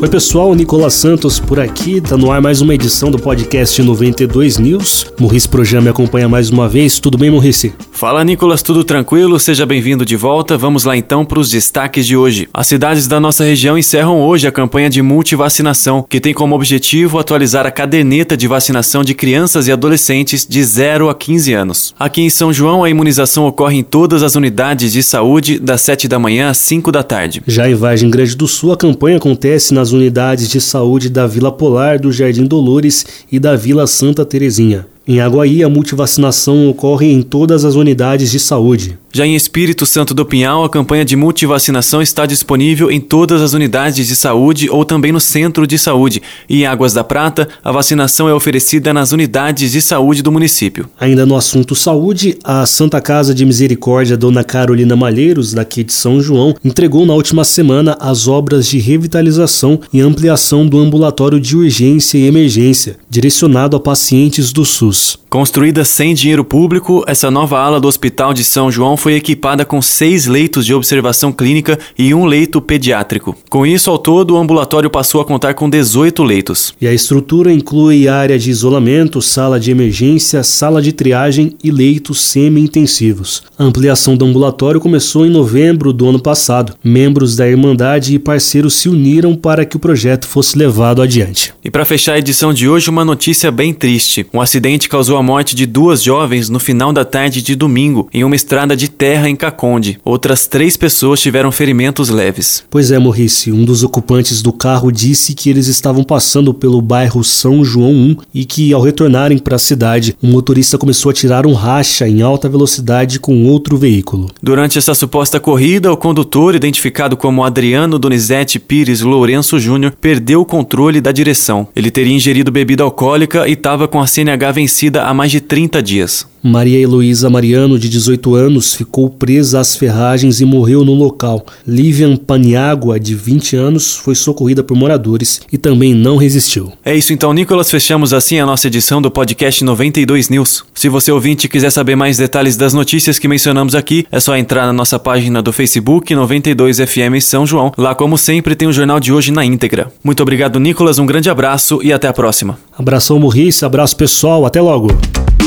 Oi, pessoal, Nicolas Santos por aqui. Tá no ar mais uma edição do podcast 92 News. Maurício Projan me acompanha mais uma vez. Tudo bem, Maurício? Fala, Nicolas, tudo tranquilo? Seja bem-vindo de volta. Vamos lá então para os destaques de hoje. As cidades da nossa região encerram hoje a campanha de multivacinação, que tem como objetivo atualizar a caderneta de vacinação de crianças e adolescentes de 0 a 15 anos. Aqui em São João, a imunização ocorre em todas as unidades de saúde das 7 da manhã às 5 da tarde. Já em Vargem Grande do Sul, a campanha acontece nas unidades de saúde da Vila Polar, do Jardim Dolores e da Vila Santa Terezinha. Em Aguaí, a multivacinação ocorre em todas as unidades de saúde. Já em Espírito Santo do Pinhal, a campanha de multivacinação está disponível em todas as unidades de saúde ou também no centro de saúde. E em Águas da Prata, a vacinação é oferecida nas unidades de saúde do município. Ainda no assunto saúde, a Santa Casa de Misericórdia Dona Carolina Malheiros, daqui de São João, entregou na última semana as obras de revitalização e ampliação do ambulatório de urgência e emergência, direcionado a pacientes do SUS. Construída sem dinheiro público, essa nova ala do Hospital de São João foi equipada com seis leitos de observação clínica e um leito pediátrico. Com isso, ao todo, o ambulatório passou a contar com 18 leitos. E a estrutura inclui área de isolamento, sala de emergência, sala de triagem e leitos semi-intensivos. A ampliação do ambulatório começou em novembro do ano passado. Membros da Irmandade e parceiros se uniram para que o projeto fosse levado adiante. E para fechar a edição de hoje, uma notícia bem triste. Um acidente causou a morte de duas jovens no final da tarde de domingo, em uma estrada de terra em Caconde. Outras três pessoas tiveram ferimentos leves. Pois é, Morrice, um dos ocupantes do carro disse que eles estavam passando pelo bairro São João 1 e que, ao retornarem para a cidade, o motorista começou a tirar um racha em alta velocidade com outro veículo. Durante essa suposta corrida, o condutor, identificado como Adriano Donizete Pires Lourenço Júnior, perdeu o controle da direção. Ele teria ingerido bebida alcoólica e estava com a CNH vencida há mais de 30 dias. Maria Heloísa Mariano, de 18 anos, ficou presa às ferragens e morreu no local. Livian Paniagua, de 20 anos, foi socorrida por moradores e também não resistiu. É isso então, Nicolas. Fechamos assim a nossa edição do podcast 92 News. Se você ouvinte quiser saber mais detalhes das notícias que mencionamos aqui, é só entrar na nossa página do Facebook 92FM São João. Lá, como sempre, tem o jornal de hoje na íntegra. Muito obrigado, Nicolas. Um grande abraço e até a próxima. Abração, Morrice. Abraço, pessoal. Até logo.